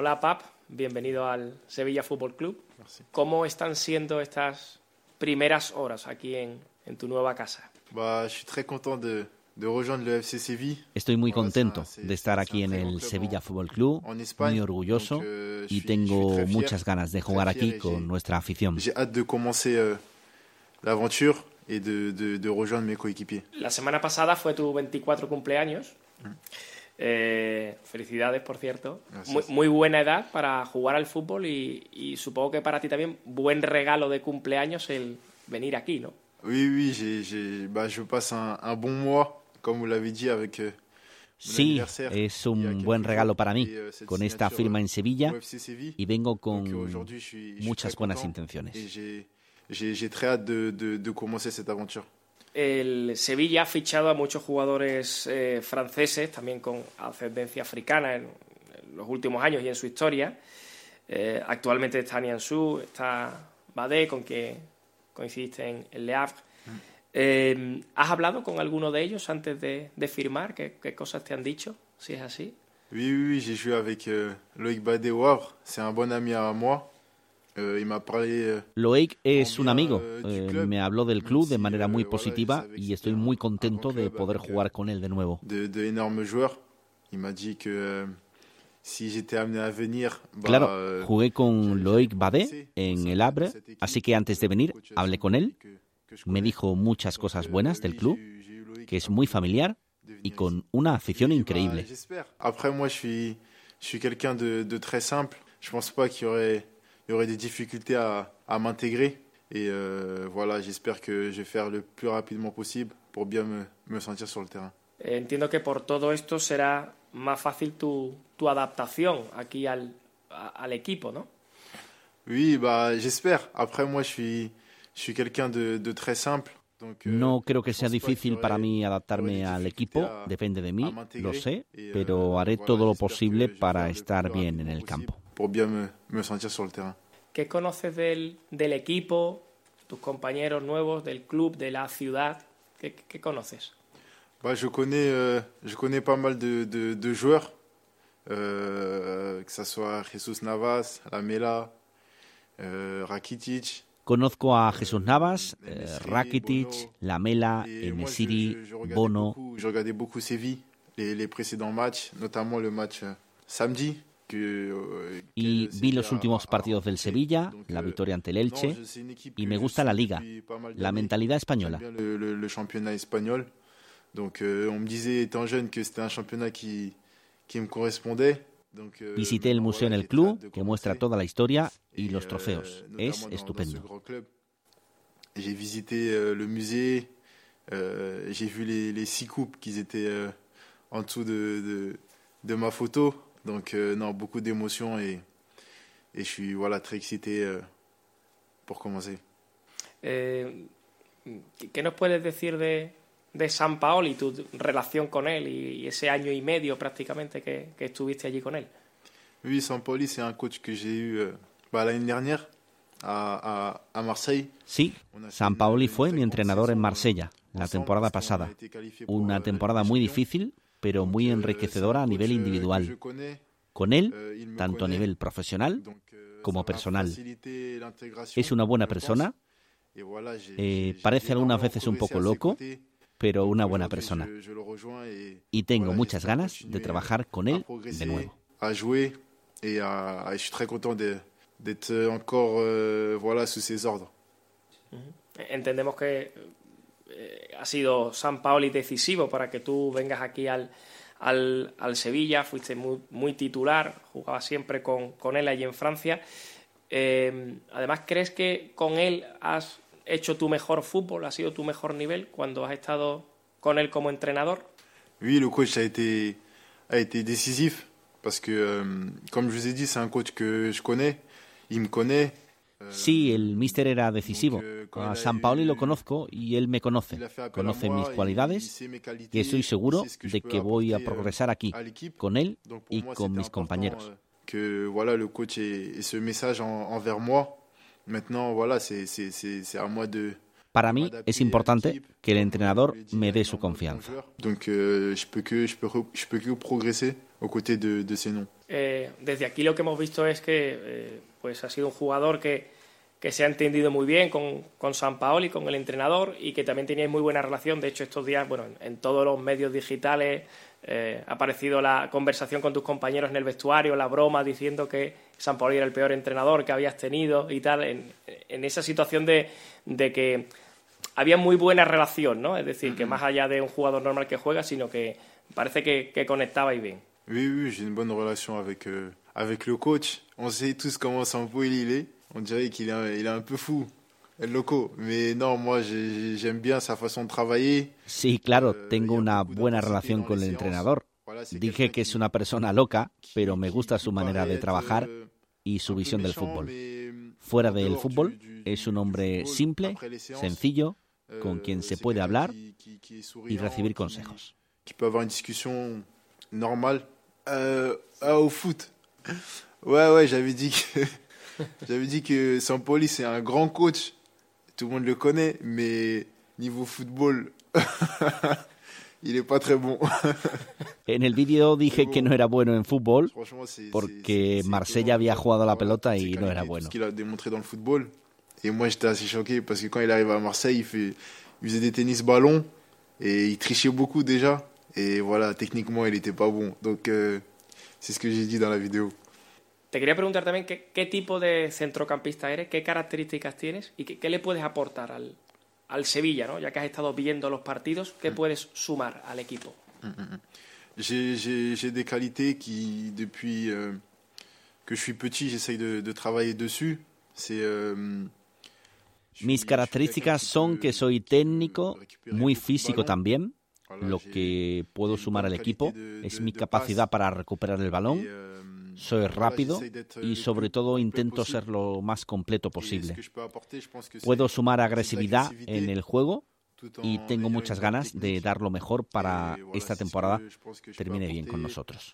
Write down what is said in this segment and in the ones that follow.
Hola Pap, bienvenido al Sevilla Fútbol Club. ¿Cómo están siendo estas primeras horas aquí en, en tu nueva casa? Bah, je suis très content de. Estoy muy contento de estar aquí en el Sevilla Fútbol Club, muy orgulloso y tengo muchas ganas de jugar aquí con nuestra afición. Euh. La semana pasada fue tu 24 cumpleaños. Eh, felicidades, por cierto. Muy, buena edad para jugar al fútbol y, y supongo que para ti también buen regalo de cumpleaños el venir aquí, ¿no? Oui, oui, bah, je passe un, un bon mois, comme vous l'avez dit, avec euh, Sí, es un buen regalo para mí, euh, con esta firma euh, en Sevilla FC Séville. y vengo Donc, con euh, muchas buenas intenciones. El Sevilla ha fichado a muchos jugadores eh, franceses, también con ascendencia africana en, en los últimos años y en su historia. Eh, actualmente está Nianzou, está Badé, con quien coincidiste en, en Le Havre. Eh, ¿Has hablado con alguno de ellos antes de, de firmar? ¿Qué, qué cosas te han dicho? Si es así. Oui, oui, oui, j'ai joué avec euh, Loïc Badé au Havre. C'est un bon ami à moi. Loic es un amigo, eh, eh, me habló del club de manera eh, muy positiva y estoy muy contento de poder jugar con él de nuevo. euh, venir, Claro, euh, jugué con Loic Badé en el équipe. así que antes de venir Coach hablé con él, me dijo muchas cosas euh, buenas del club, que es muy familiar venir y con una afición increíble. Après, moi, je suis, je suis quelqu'un de, de très simple. Je pense pas qu'il y aurait, il y aurait des difficultés à, à m'intégrer. Et euh, voilà, j'espère que je vais faire le plus rapidement possible pour bien me, me sentir sur le terrain. Entiendo que por todo esto será más fácil tu, tu adaptación aquí al, a- al equipo, ¿no? Oui, bah, j'espère. Après, moi, je suis, je suis quelqu'un de, de très simple. Euh, No creo que je sea difícil para mí adaptarme al equipo, depende de mí, lo sé, Et, euh, pero haré todo lo posible para estar bien en el possible campo. Pour bien me, me sentir sur le terrain. ¿Qué conoces del, del equipo, tus compañeros nuevos, del club, de la ciudad? ¿Qué, qué conoces? Bah, je, connais, euh, je connais pas mal de, de, de joueurs, euh, que ce soit Jesus Navas, Lamela, euh, Rakitic. Conozco a Jesús Navas, euh, Enesiri, Rakitic, Bono. Lamela, Enesiri, Bono. beaucoup, je regardais beaucoup Séville, les, les précédents matchs, notamment le match euh, samedi. Euh, Y vi los últimos partidos del. Sevilla, la euh, victoria ante el Elche y me gusta la liga, la mentalidad española. Visité el museo en el club, que muestra toda la historia y los euh, trofeos. Es estupendo. J'ai visité euh, le musée. euh, j'ai vu les, six coupes qui étaient en dessous de, de, de ma photo. Donc, euh, non, beaucoup d'émotions et, et je suis voilà, très excité euh, pour commencer. Eh, ¿Qué nos puedes decir de, de San Paoli, tu relación con él y, y ese año y medio prácticamente que, que estuviste allí con él? Oui, Sampoli, c'est un coach que j'ai eu euh, bah, l'année dernière à, à, à Marseille. Sí, a San Paoli fue mi entrenador en saison, Marsella la temporada a pasada. Una euh, temporada muy difícil, pero muy enriquecedora a nivel individual. Con él, me tanto a nivel profesional euh, como personal. es una buena persona, Eh, parece algunas veces un poco loco, pero una buena persona. Y tengo muchas ganas de trabajar con él de nuevo. euh. Entendemos que eh, ha sido San Paoli decisivo para que tú vengas aquí al, al, al Sevilla, fuiste muy, muy titular, jugabas siempre con, con él allí en Francia. Eh, además, ¿crees que con él has hecho tu mejor fútbol, ha sido tu mejor nivel cuando has estado con él como entrenador? Oui, le coach a été, a été décisif parce que, euh, comme je vous ai dit, c'est un coach que je connais, il me connaît. Sí, el míster era decisivo. A San Paoli lo conozco y él me conoce. Conoce mis cualidades y estoy seguro de que voy a progresar aquí, con él y con mis compañeros. euh, que voilà, le coach ait ce message en- envers moi. Maintenant, voilà, c'est à moi de, Para mí es importante que el entrenador me dé su confianza. Donc, euh, je peux que je peux, re- je peux que progresser aux côtés de, de ces noms. Eh, desde aquí lo que hemos visto es que eh, pues ha sido un jugador que, que se ha entendido muy bien con, con San Paoli, con el entrenador, y que también teníais muy buena relación. De hecho, estos días, bueno, en, todos los medios digitales eh, ha aparecido la conversación con tus compañeros en el vestuario, la broma diciendo que San Paoli era el peor entrenador que habías tenido y tal, en, en esa situación de, de, que había muy buena relación, ¿no? Es decir, que más allá de un jugador normal que juega, sino que parece que, que conectabais bien. Oui, oui, j'ai une bonne relation avec, euh, avec le coach. On sait tous comment Sampaoli il est. On dirait qu'il est, il est un peu fou, loco. Mais non, moi, j'aime bien sa façon de travailler. Sí, claro, euh, tengo una buena relación con el entrenador. Dije que es una persona loca, pero me gusta su manera de trabajar euh, y su visión del fútbol. Fuera del fútbol, es un hombre simple, sencillo, con quien se puede hablar y recibir consejos. Avoir une discussion normale euh, ah, au foot. Ouais, ouais, j'avais dit que j'avais dit que Sampoli c'est un grand coach. Tout le monde le connaît, mais niveau football, il est pas très bon. En el vídeo dije que no era bueno en fútbol porque Marsella había jugado a la pelota y no era bueno. Ce qu'il a démontré dans le football. Et moi j'étais assez choqué parce que quand il arrive à Marseille, il, fait, il faisait des tennis ballons et il trichait beaucoup déjà. Et voilà, técniquement, il n'était pas bon. Donc, euh, c'est ce que j'ai dit dans la vidéo. Te quería preguntar también qué, qué, tipo de centrocampista eres, qué características tienes y qué, qué le puedes aportar al, al, Sevilla, ¿no? ya que has estado viendo los partidos, ¿qué mm. puedes sumar al equipo? Mm, mm, j'ai des qualités qui, depuis euh, que je suis petit, j'essaye de, de, travailler dessus. C'est. Euh, Mis características son que soy técnico, muy físico también, Lo que puedo sumar al equipo es mi capacidad para recuperar el balón. Soy rápido y sobre todo intento ser lo más completo posible. Puedo sumar agresividad en el juego y tengo muchas ganas de dar lo mejor para esta temporada termine bien con nosotros.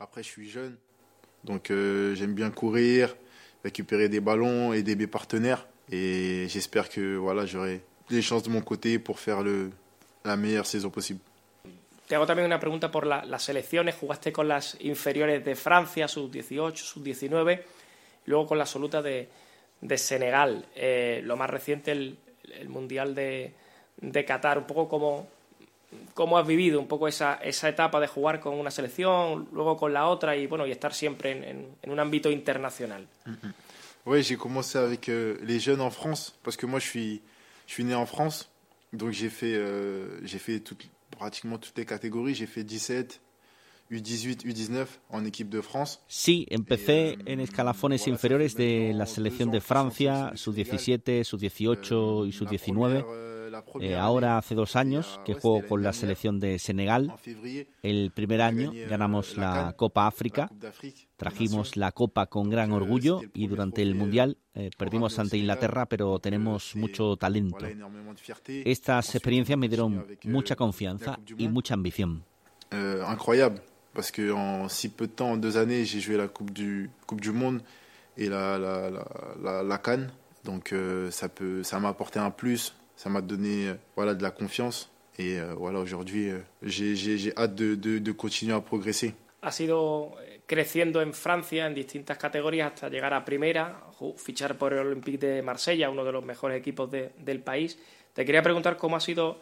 Donc euh, j'aime bien courir, récupérer des ballons, aider mes partenaires et j'espère que voilà, j'aurai des chances de mon côté pour faire le, la meilleure saison possible. Te hago también una pregunta por las selecciones. Jugaste con las inferiores de Francia, sub-18, sub-19, luego con la absoluta de, de Senegal. Eh, lo más reciente, el, el Mundial de, de, Qatar. Un poco como cómo has vivido un poco esa, esa etapa de jugar con una selección, luego con la otra y bueno y estar siempre en, en, en un ámbito internacional. Oui, j'ai commencé avec euh, les jeunes en France parce que moi je suis je suis né en France, donc j'ai fait euh, j'ai fait toute pratiquement toutes les catégories. J'ai fait 17, U18, U19 en équipe de France. Sí, empecé en escalafones inferiores de la selección de Francia, sub-17, sub-18 y sub-19. Eh, ahora hace dos años que juego con la selección de Senegal. El primer año ganamos la Copa África, trajimos la Copa con gran orgullo y durante el Mundial eh, perdimos ante Inglaterra, pero tenemos mucho talento. Estas experiencias me dieron mucha confianza y mucha ambición. Euh, incroyable, parce que en si peu de temps, en deux années, j'ai joué la Coupe du, coupe du Monde et la, la, la, la, Cannes. Donc euh, ça m'a apporté un plus, ça m'a donné euh, voilà, de la confiance. Et euh, voilà, aujourd'hui, euh, j'ai hâte de, de, de, continuer à progresser. Ha sido creciendo en Francia en distintas categorías hasta llegar a primera, fichar por el Olympique de Marsella, uno de los mejores equipos de, del país. Te quería preguntar cómo ha sido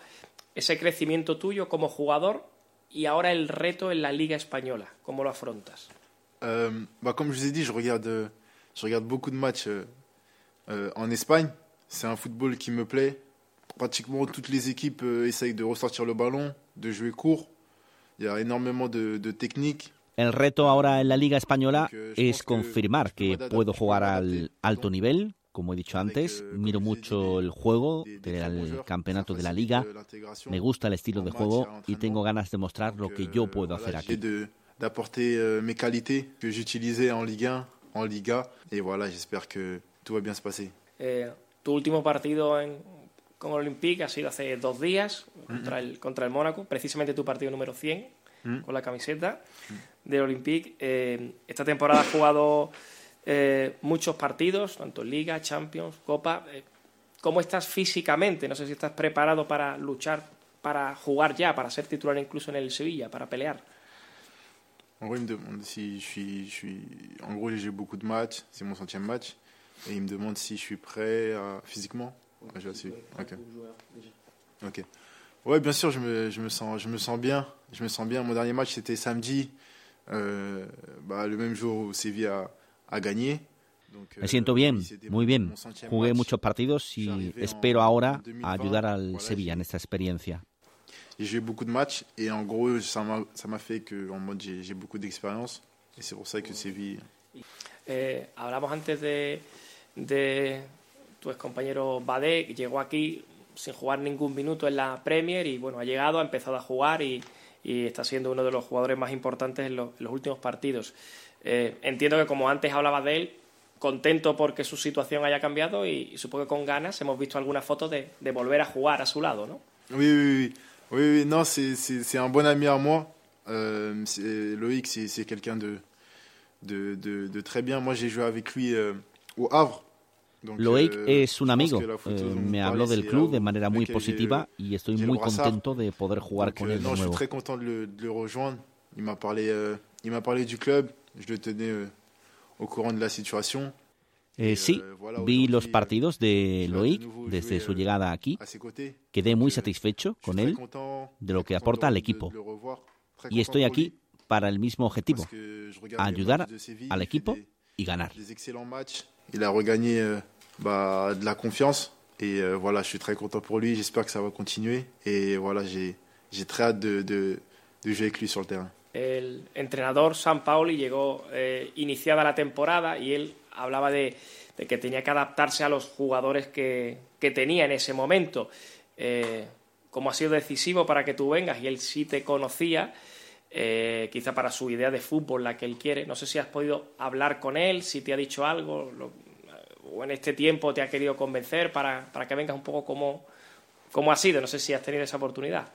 ese crecimiento tuyo como jugador y ahora el reto en la Liga Española. ¿Cómo lo afrontas? Euh, bah, comme je vous ai dit, je regarde, je regarde beaucoup de matchs euh, en Espagne. C'est un football qui me plaît. Pratiquement toutes les équipes euh, essayent de ressortir le ballon, de jouer court. Il y a énormément de, de techniques. El reto ahora en la Liga Española euh, es confirmar que puedo jugar al alto nivel. Como he dicho antes, euh, miro mucho el juego del campeonato de la Liga. Me gusta el estilo de juego y tengo ganas de mostrar lo que yo puedo hacer aquí. d'apporter mes qualités que j'utilisais en Ligue 1, en Liga. Et voilà, j'espère que tout va bien se passer. Eh, tu último partido en, con el Olympique ha sido hace dos días contra, el, contra el Mónaco, precisamente tu partido número 100 con la camiseta del Olympique. Eh, esta temporada has jugado eh, muchos partidos, tanto Liga, Champions, Copa. Eh, ¿Cómo estás físicamente? No sé si estás preparado para luchar, para jugar ya, para ser titular incluso en el Sevilla, para pelear. En gros, il me demande si je suis, je suis... En gros, j'ai beaucoup de matchs, c'est mon centième match, et il me demande si je suis prêt physiquement. Ouais, ok. Ok. Ouais, bien sûr, je me, je me, sens, je me sens bien. Je me sens bien. Mon dernier match, c'était samedi, euh, bah, le même jour où Séville a, a gagné. Me siento bien, muy bien. Jugué muchos partidos y espero ahora ayudar al Sevilla en esta experiencia. J'ai joué beaucoup de matchs et en gros, ça m'a fait que en mode j'ai beaucoup d'expérience et c'est pour ça que Séville. Eh, hablamos antes de, de tu ex compañero que llegó aquí sin jugar ningún minuto en la Premier y bueno, ha llegado, ha empezado a jugar y, y está siendo uno de los jugadores más importantes en, los últimos partidos. Eh, entiendo que como antes hablaba de él, contento porque su situación haya cambiado y, supongo que con ganas hemos visto algunas fotos de, de, volver a jugar a su lado, ¿no? Oui, oui, oui. oui, oui non, c'est un bon ami à moi. Euh, Loïc, c'est quelqu'un de, de, de, de, très bien. Moi, j'ai joué avec lui euh, au Havre. Euh, es un amigo. Eh, me habló del club de manera muy positiva y estoy muy contento de poder jugar con él de nuevo. Il m'a parlé, euh, il m'a parlé du club. Je le tenais euh, au courant de la situación. Eh, sí, vi los partidos de Loic desde su llegada aquí. Quedé muy satisfecho con él de lo que aporta al equipo. Y estoy aquí para el mismo objetivo, ayudar al equipo y ganar. Bah, de la confiance et euh, voilà, je suis très content pour lui. J'espère que ça va continuer et voilà, j'ai très hâte de, de, de jouer avec lui sur le terrain. el entrenador San Paoli llegó eh, iniciada la temporada y él hablaba de, que tenía que adaptarse a los jugadores que, tenía en ese momento. Eh, como ha sido decisivo para que tú vengas y él sí te conocía, eh, quizá para su idea de fútbol, la que él quiere. No sé si has podido hablar con él, si te ha dicho algo, o en este tiempo te ha querido convencer para, para que vengas un poco como, como ha sido. No sé si has tenido esa oportunidad.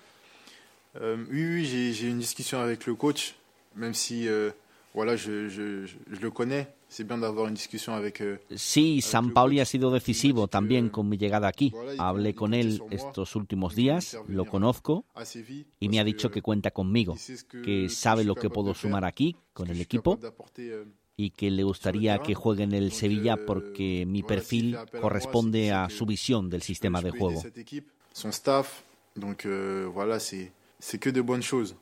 Euh, oui, oui j'ai une discussion avec le coach, même si euh, voilà, je, je, je, le connais. C'est bien d'avoir une discussion avec. Euh, sí, San Pauli ha sido decisivo también con mi llegada aquí. Hablé con él estos últimos días, lo conozco y me ha dicho que cuenta conmigo, que sabe lo que puedo sumar aquí con el equipo euh, y que le gustaría que juegue en el Sevilla euh, porque mi perfil corresponde a su visión del sistema de juego. Choses.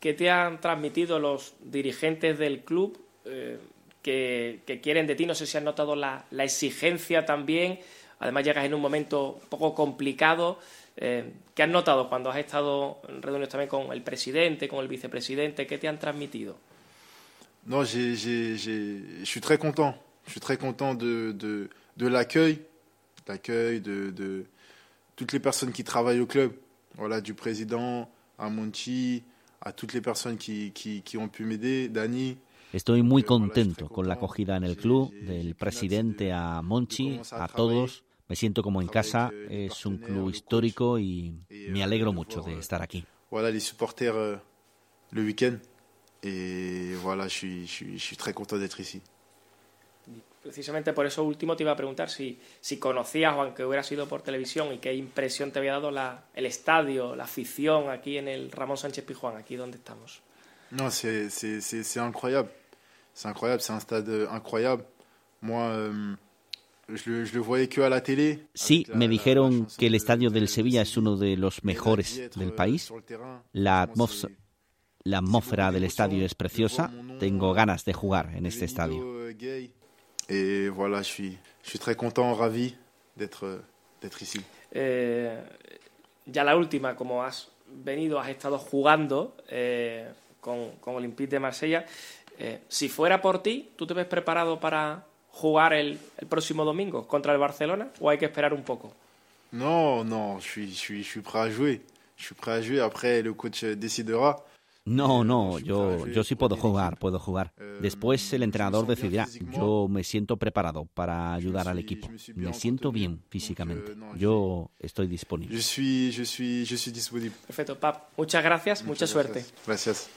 ¿Qué te han transmitido los dirigentes del club eh, que, que, quieren de ti? No sé si has notado la, la, exigencia también. Además, llegas en un momento un poco complicado. Eh, ¿Qué has notado cuando has estado en reuniones también con el presidente, con el vicepresidente? ¿Qué te han transmitido? No, je suis très content. Je suis très content de, de, de l'accueil, l'accueil de, de toutes les personnes qui travaillent au club. voilà, du président a Monchi, a toutes les personnes qui, qui, qui ont pu m'aider, Dani. Estoy muy contento con la acogida en el club, del presidente a Monchi, a todos. Me siento como en casa, es un club histórico y me alegro mucho de estar aquí. Voilà, les supporters euh, le week-end. Et voilà, je suis, je suis, je suis très content d'être ici. precisamente por eso último te iba a preguntar si, si conocías, o aunque hubiera sido por televisión, y qué impresión te había dado la, el estadio, la afición aquí en el Ramón Sánchez Pijuán, aquí donde estamos. No, c'est incroyable. C'est incroyable, c'est un stade incroyable. Moi, euh, je, je le voyais que a la télé. Sí, me dijeron que el estadio del Sevilla es uno de los mejores del país. La atmósfera, la atmósfera del estadio es preciosa. Tengo ganas de jugar en este estadio. Euh, Et voilà, je suis, je suis très content, ravi d'être d'être ici. Eh, ya la última, como has venido, has estado jugando eh, con, con, Olympique de Marsella. Eh, si fuera por ti, ¿tú te ves preparado para jugar el, el, próximo domingo contra el Barcelona o hay que esperar un poco? No, no, je suis, je suis, je suis prêt à jouer. Je suis prêt à jouer. Après, le coach décidera. No, no, yo, yo sí puedo jugar, puedo jugar. Después el entrenador decidirá. Yo me siento preparado para ayudar al equipo. Me siento bien físicamente. Yo estoy disponible. Perfecto, Pap. Muchas gracias, mucha suerte. Gracias.